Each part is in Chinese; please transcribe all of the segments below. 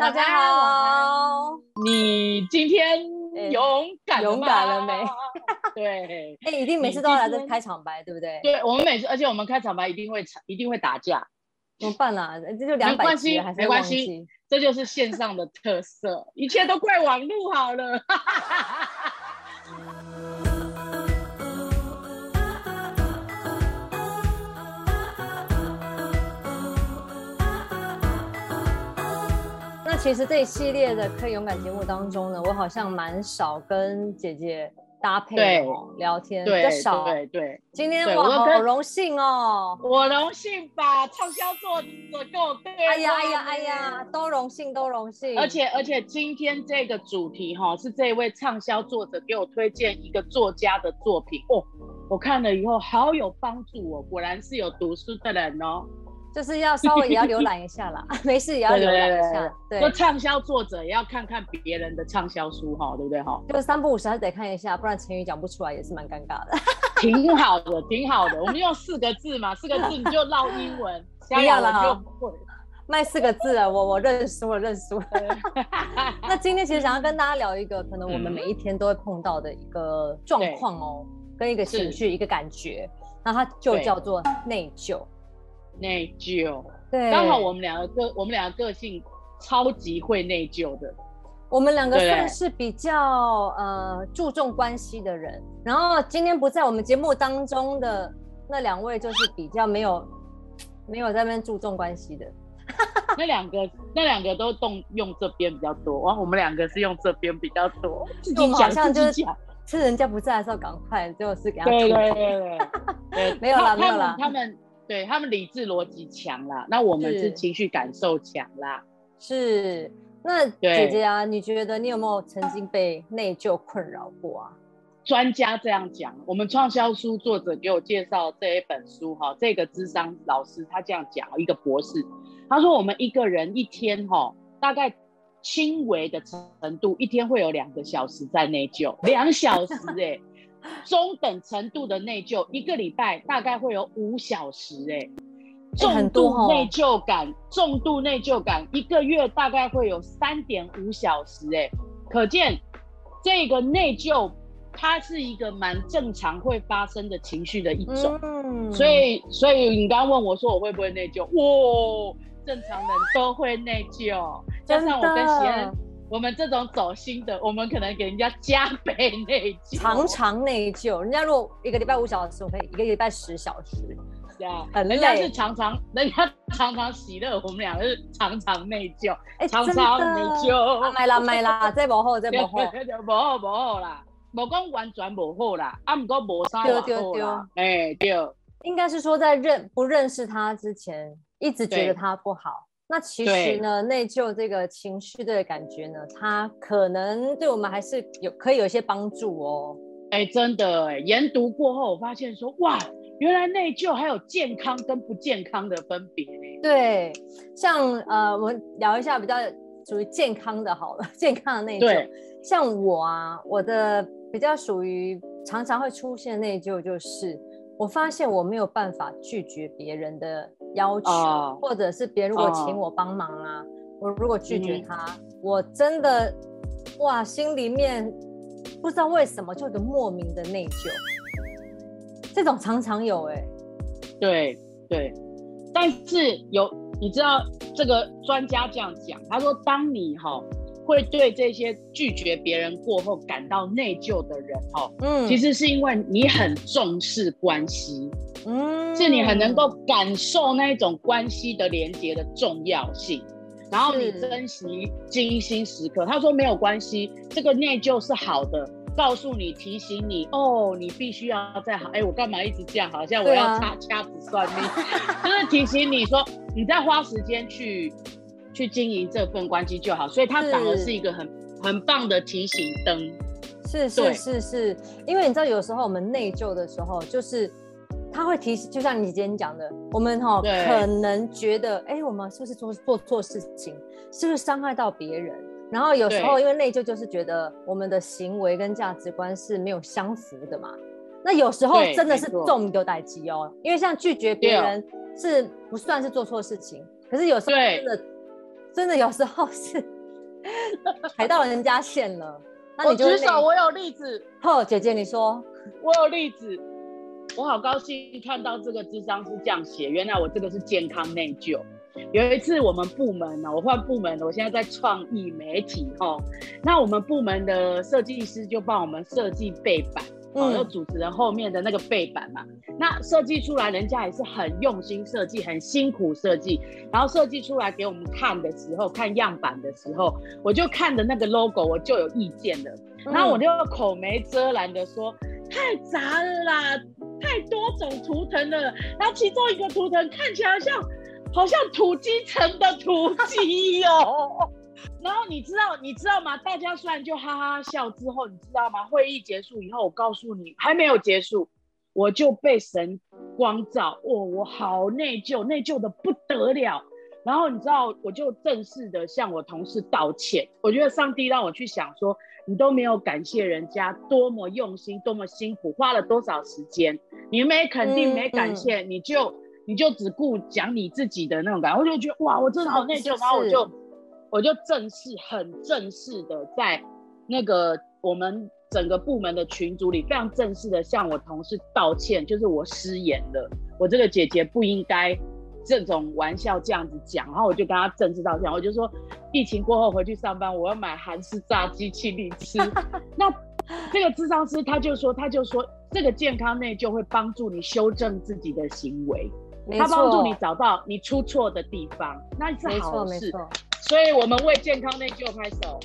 大家好，你今天勇敢勇敢了没？对，哎，一定每次都要来这开场白，对不对？对，我们每次，而且我们开场白一定会吵，一定会打架，怎么办啊？这就两百集还是没关系，这就是线上的特色，一切都怪网路好了。其实这一系列的可以勇敢节目当中呢，我好像蛮少跟姐姐搭配聊天，比较少。对对，今天我好荣幸哦，我荣幸把畅销作者跟我对。哎呀哎呀哎呀，都荣幸都荣幸。而且而且今天这个主题哈，是这位畅销作者给我推荐一个作家的作品哦，我看了以后好有帮助哦，果然是有读书的人哦。就是要稍微也要浏览一下啦，没事也要浏览一下。对，说畅销作者也要看看别人的畅销书哈，对不对哈？就三不五时还是得看一下，不然成语讲不出来也是蛮尴尬的。挺好的，挺好的。我们用四个字嘛，四个字你就唠英文，不要了卖四个字了，我我认输了，认输了。那今天其实想要跟大家聊一个可能我们每一天都会碰到的一个状况哦，跟一个情绪，一个感觉，那它就叫做内疚。内疚，对，刚好我们两个个，我们两个个性超级会内疚的。我们两个算是比较呃注重关系的人，然后今天不在我们节目当中的那两位，就是比较没有没有在那边注重关系的。那两个那两个都动用这边比较多，哇，我们两个是用这边比较多。我们好像就是趁人家不在的时候赶快就是给他对对对对，没有了没有了，他们。对他们理智逻辑强啦，那我们是情绪感受强啦。是，那姐姐啊，你觉得你有没有曾经被内疚困扰过啊？专家这样讲，我们畅销书作者给我介绍这一本书哈，这个智商老师他这样讲，一个博士，他说我们一个人一天哈，大概轻微的程度，一天会有两个小时在内疚，两小时哎。中等程度的内疚，一个礼拜大概会有五小时，哎，重度内疚感，重度内疚感，一个月大概会有三点五小时，哎，可见这个内疚，它是一个蛮正常会发生的情绪的一种，所以，所以你刚刚问我说我会不会内疚，哇，正常人都会内疚，加上我跟喜恩。我们这种走心的，我们可能给人家加倍内疚，常常内疚。人家如果一个礼拜五小时，我可以一个礼拜十小时，对啊，人家是常常，人家常常喜乐，我们两个是常常内疚，哎，常常内疚。买啦买啦，这不 好，这不好，不好不好啦，无讲完全不好啦，啊，不过无啥不好啦，哎，对，应该是说在认不认识他之前，一直觉得他不好。那其实呢，内疚这个情绪的感觉呢，它可能对我们还是有可以有一些帮助哦。哎，真的哎，研读过后，我发现说，哇，原来内疚还有健康跟不健康的分别呢。对，像呃，我们聊一下比较属于健康的好了，健康的内疚。像我啊，我的比较属于常常会出现内疚，就是我发现我没有办法拒绝别人的。要求，或者是别人如果请我帮忙啊，我如果拒绝他，我真的哇，心里面不知道为什么就有个莫名的内疚，这种常常有哎，对对，但是有你知道这个专家这样讲，他说当你哈。会对这些拒绝别人过后感到内疚的人，哦，嗯，其实是因为你很重视关系，嗯，是你很能够感受那一种关系的连接的重要性，然后你珍惜精心时刻。他说没有关系，这个内疚是好的，告诉你提醒你，哦，你必须要再好。哎，我干嘛一直这样？好像我要掐掐指算命，就是提醒你说，你在花时间去。去经营这份关系就好，所以它反而是一个很很棒的提醒灯。是是是是，因为你知道有时候我们内疚的时候，就是他会提醒，就像你今天讲的，我们哈可能觉得，哎，我们是不是做做错事情，是不是伤害到别人？然后有时候因为内疚，就是觉得我们的行为跟价值观是没有相符的嘛。那有时候真的是重丢待机哦，因为像拒绝别人是不算是做错事情，可是有时候真的。真的有时候是踩到人家线了。那你举手，我有例子，呵，姐姐你说，我有例子，我好高兴看到这个智商是这样写，原来我这个是健康内疚。有一次我们部门呢，我换部门了，我现在在创意媒体哈，那我们部门的设计师就帮我们设计背板，哦，就主持人后面的那个背板嘛，那设计出来，人家也是很用心设计，很辛苦设计，然后设计出来给我们看的时候，看样板的时候，我就看的那个 logo，我就有意见了，然后我就口没遮拦的说，太杂了啦，太多种图腾了，然后其中一个图腾看起来像，好像土鸡城的土鸡哦。然后你知道，你知道吗？大家虽然就哈哈笑之后，你知道吗？会议结束以后，我告诉你，还没有结束，我就被神光照，哦，我好内疚，内疚的不得了。然后你知道，我就正式的向我同事道歉。我觉得上帝让我去想说，你都没有感谢人家多么用心，多么辛苦，花了多少时间，你没肯定，没感谢，你就你就只顾讲你自己的那种感觉，我就觉得哇，我真的好内疚。然后我就。我就正式、很正式的在那个我们整个部门的群组里，非常正式的向我同事道歉，就是我失言了，我这个姐姐不应该这种玩笑这样子讲，然后我就跟她正式道歉，我就说疫情过后回去上班，我要买韩式炸鸡请你吃。那这个智商师他就说，他就说这个健康内疚会帮助你修正自己的行为，他帮助你找到你出错的地方，那是好事。所以我们为健康内疚拍手，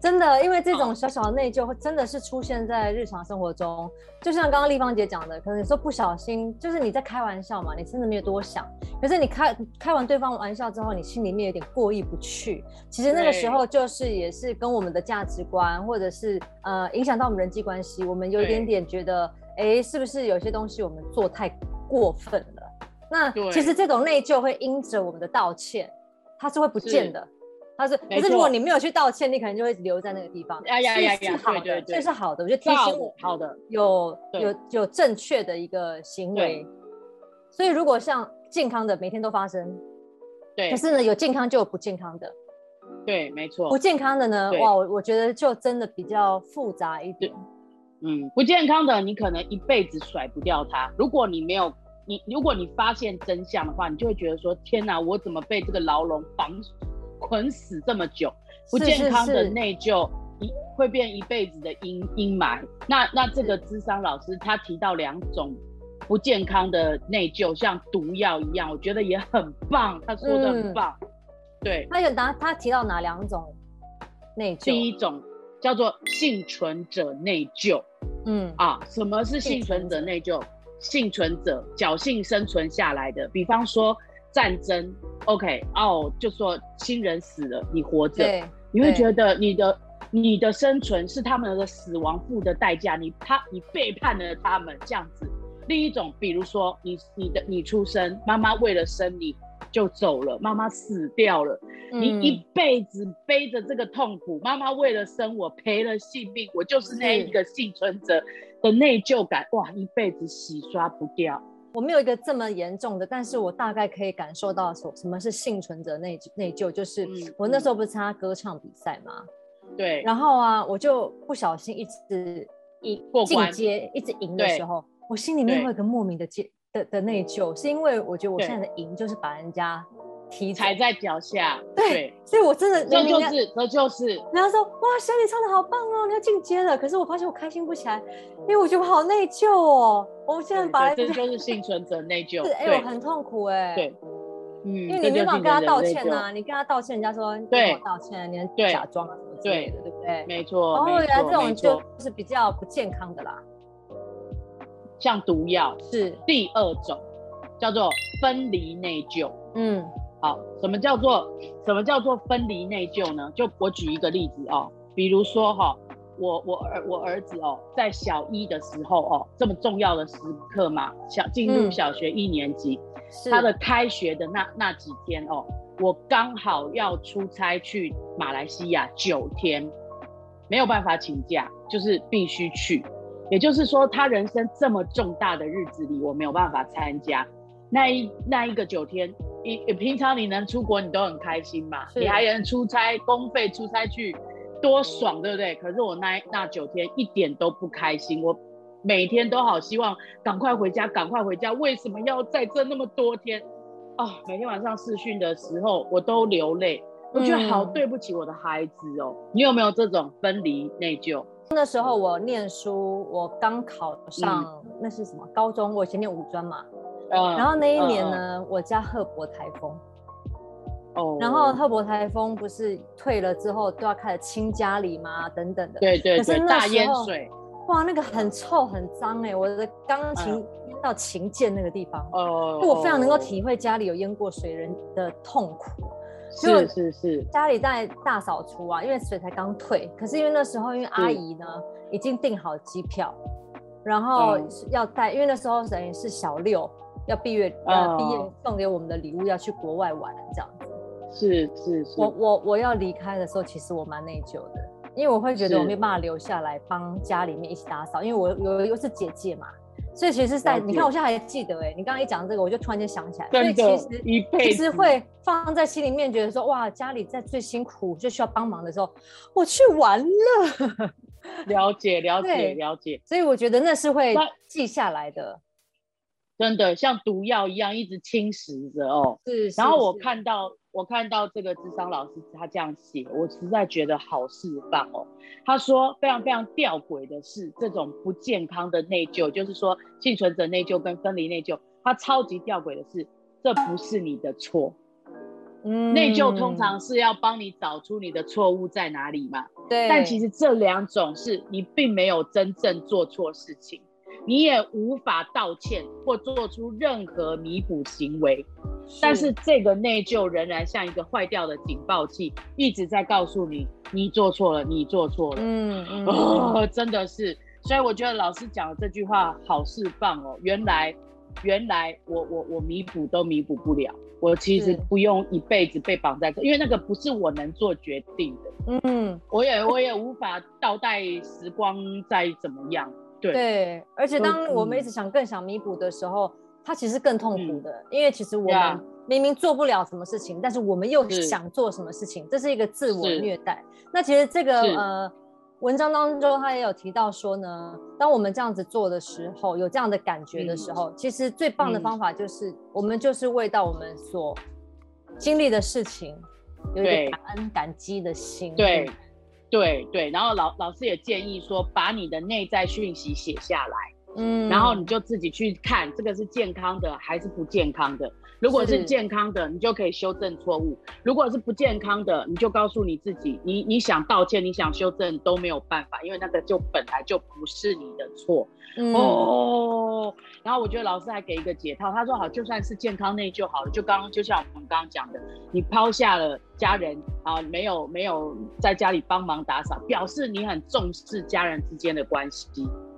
真的，因为这种小小的内疚，真的是出现在日常生活中。就像刚刚丽芳姐讲的，可能有时候不小心，就是你在开玩笑嘛，你真的没有多想。可是你开开完对方玩笑之后，你心里面有点过意不去。其实那个时候就是也是跟我们的价值观，或者是呃影响到我们人际关系，我们有一点点觉得，哎，是不是有些东西我们做太过分了？那其实这种内疚会因着我们的道歉，它是会不见的。他是，可是如果你没有去道歉，你可能就会留在那个地方。呀呀呀呀，对对对，这是好的，我觉得提醒我，好的，有有有正确的一个行为。所以如果像健康的每天都发生，对，可是呢有健康就有不健康的，对，没错。不健康的呢，哇，我我觉得就真的比较复杂一点。嗯，不健康的你可能一辈子甩不掉它。如果你没有你，如果你发现真相的话，你就会觉得说，天哪，我怎么被这个牢笼绑？捆死这么久，不健康的内疚一会变一辈子的阴阴霾。那那这个智商老师他提到两种不健康的内疚，像毒药一样，我觉得也很棒。他说的很棒，对。他有拿他提到哪两种内疚？第一种叫做幸存者内疚。嗯啊，什么是幸存者内疚？幸存者侥幸生存下来的，比方说。战争，OK，哦，就说亲人死了，你活着，你会觉得你的你的生存是他们的死亡付的代价，你他你背叛了他们这样子。另一种，比如说你你的你出生，妈妈为了生你就走了，妈妈死掉了，你一辈子背着这个痛苦，妈妈为了生我赔了性命，我就是那一个幸存者的内疚感，哇，一辈子洗刷不掉。我没有一个这么严重的，但是我大概可以感受到什什么是幸存者内内疚，就是我那时候不是参加歌唱比赛吗？对。然后啊，我就不小心一直一进阶，一直赢的时候，我心里面会有个莫名的戒的的内疚，是因为我觉得我现在的赢就是把人家。踩在脚下，对，所以我真的，这就是，这就是。然后说，哇，小李唱的好棒哦，你要进阶了。可是我发现我开心不起来，因为我觉得我好内疚哦。我现在把这 就是幸存者内疚，是哎，我很痛苦哎。对，嗯，因为你没办法跟他道歉呐，你跟他道歉，人家说对道歉，你假装啊什么之类的，对不对？没错。哦，原来这种就是比较不健康的啦，像毒药是第二种，叫做分离内疚，嗯。好，什么叫做什么叫做分离内疚呢？就我举一个例子哦，比如说哈，我我儿我儿子哦，在小一的时候哦，这么重要的时刻嘛，小进入小学一年级，他的开学的那那几天哦，我刚好要出差去马来西亚九天，没有办法请假，就是必须去，也就是说他人生这么重大的日子里，我没有办法参加那一那一个九天。你平常你能出国，你都很开心嘛，你还能出差，公费出差去，多爽，对不对？可是我那那九天一点都不开心，我每天都好希望赶快回家，赶快回家，为什么要在这那么多天？哦，每天晚上试训的时候我都流泪，我觉得好对不起我的孩子哦。你有没有这种分离内疚？那时候我念书，我刚考上那是什么高中？我以前念五专嘛。然后那一年呢，我家赫伯台风。哦。然后赫伯台风不是退了之后都要开始清家里吗？等等的。对对对。大淹水。哇，那个很臭很脏哎！我的钢琴淹到琴键那个地方。哦。我非常能够体会家里有淹过水人的痛苦。是是是。家里在大扫除啊，因为水才刚退。可是因为那时候，因为阿姨呢已经订好机票，然后要带，因为那时候等于是小六。要毕业呃，毕业送给我们的礼物要去国外玩这样子，是是是。我我我要离开的时候，其实我蛮内疚的，因为我会觉得我没办法留下来帮家里面一起打扫，因为我有又是姐姐嘛，所以其实，在你看我现在还记得哎，你刚刚一讲这个，我就突然间想起来，所以其实其实会放在心里面，觉得说哇，家里在最辛苦就需要帮忙的时候，我去玩了。了解了解了解，所以我觉得那是会记下来的。真的像毒药一样一直侵蚀着哦。是。然后我看到我看到这个智商老师他这样写，我实在觉得好释放哦。他说非常非常吊诡的是，这种不健康的内疚，就是说幸存者内疚跟分离内疚，他超级吊诡的是，这不是你的错。嗯。内疚通常是要帮你找出你的错误在哪里嘛。对。但其实这两种是你并没有真正做错事情。你也无法道歉或做出任何弥补行为，但是这个内疚仍然像一个坏掉的警报器，一直在告诉你你做错了，你做错了。嗯嗯，哦，真的是，所以我觉得老师讲的这句话好释放哦。原来，原来我我我弥补都弥补不了，我其实不用一辈子被绑在这，因为那个不是我能做决定的。嗯，我也我也无法倒带时光再怎么样。对，而且当我们一直想更想弥补的时候，它其实更痛苦的，因为其实我们明明做不了什么事情，但是我们又想做什么事情，这是一个自我虐待。那其实这个呃文章当中他也有提到说呢，当我们这样子做的时候，有这样的感觉的时候，其实最棒的方法就是我们就是为到我们所经历的事情有一个感恩感激的心。对。对对，然后老老师也建议说，把你的内在讯息写下来，嗯，然后你就自己去看，这个是健康的还是不健康的。如果是健康的，你就可以修正错误；如果是不健康的，你就告诉你自己，你你想道歉，你想修正都没有办法，因为那个就本来就不是你的错。哦，然后我觉得老师还给一个解套，他说好，就算是健康内疚好了，就刚刚就像我们刚刚讲的，你抛下了家人啊，没有没有在家里帮忙打扫，表示你很重视家人之间的关系，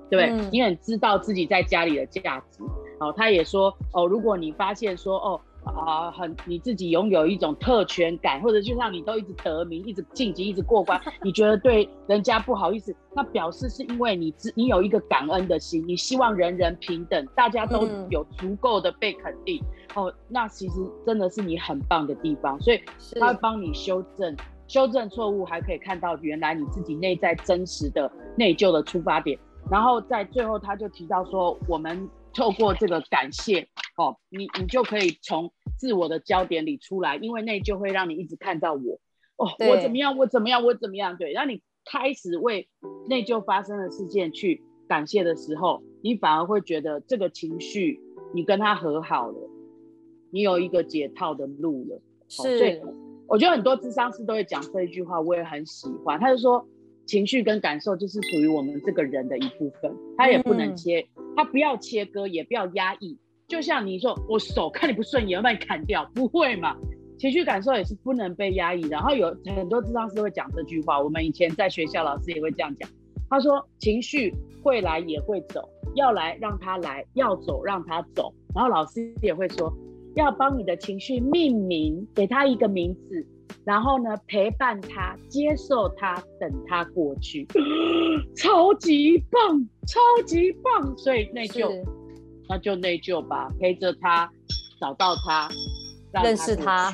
对不对？你很知道自己在家里的价值。哦，他也说哦，如果你发现说哦啊，很你自己拥有一种特权感，或者就像你都一直得名、一直晋级、一直过关，你觉得对人家不好意思，那表示是因为你自你有一个感恩的心，你希望人人平等，大家都有足够的被肯定。哦，那其实真的是你很棒的地方，所以他会帮你修正修正错误，还可以看到原来你自己内在真实的内疚的出发点。然后在最后他就提到说我们。透过这个感谢，哦，你你就可以从自我的焦点里出来，因为内疚会让你一直看到我，哦，我怎么样，我怎么样，我怎么样，对，让你开始为内疚发生的事件去感谢的时候，你反而会觉得这个情绪你跟他和好了，你有一个解套的路了。是，所以我觉得很多智商师都会讲这一句话，我也很喜欢。他就说。情绪跟感受就是属于我们这个人的一部分，他也不能切，他不要切割，也不要压抑。就像你说，我手看你不顺眼，要把你砍掉，不会嘛？情绪感受也是不能被压抑。然后有很多智商师会讲这句话，我们以前在学校老师也会这样讲。他说，情绪会来也会走，要来让他来，要走让他走。然后老师也会说，要帮你的情绪命名，给他一个名字。然后呢，陪伴他，接受他，等他过去，超级棒，超级棒。所以内疚，那就内疚吧，陪着他，找到他，认识他，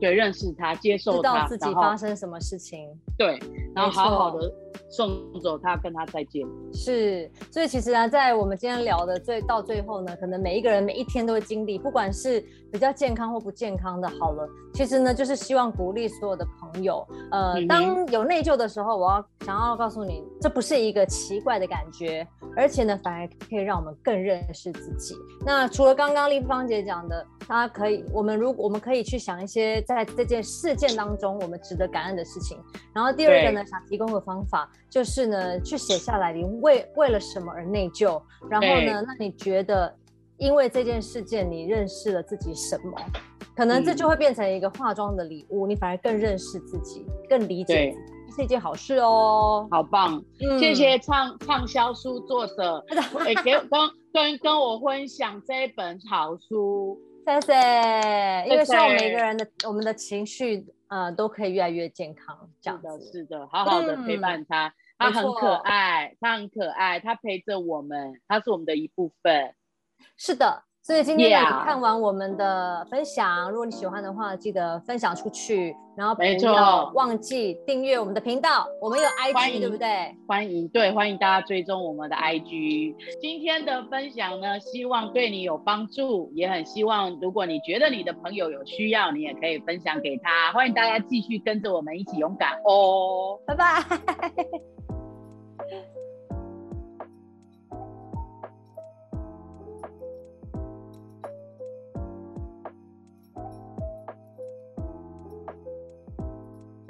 对，认识他，接受他，知道自己发生什么事情，对，然后好好的。送走他，跟他再见。是，所以其实呢，在我们今天聊的最到最后呢，可能每一个人每一天都会经历，不管是比较健康或不健康的，好了，其实呢，就是希望鼓励所有的朋友，呃，当有内疚的时候，我要想要告诉你，这不是一个奇怪的感觉，而且呢，反而可以让我们更认识自己。那除了刚刚丽芳姐讲的，她可以，我们如果我们可以去想一些在这件事件当中我们值得感恩的事情。然后第二个呢，想提供的方法。就是呢，去写下来，你为为了什么而内疚？然后呢，那你觉得，因为这件事件，你认识了自己什么？可能这就会变成一个化妆的礼物，你反而更认识自己，更理解，是一件好事哦。好棒，谢谢畅畅销书作者，哎，给跟跟跟我分享这一本好书，谢谢。因为希望每个人的我们的情绪，呃，都可以越来越健康，这样子。是的，好好的陪伴他。他很可爱，他很可爱，他陪着我们，他是我们的一部分。是的。所以今天呢，看完我们的分享，如果你喜欢的话，记得分享出去，然后不要忘记订阅我们的频道。我们有 IG，对不对？欢迎，对，欢迎大家追踪我们的 IG。今天的分享呢，希望对你有帮助，也很希望如果你觉得你的朋友有需要，你也可以分享给他。欢迎大家继续跟着我们一起勇敢哦，拜拜。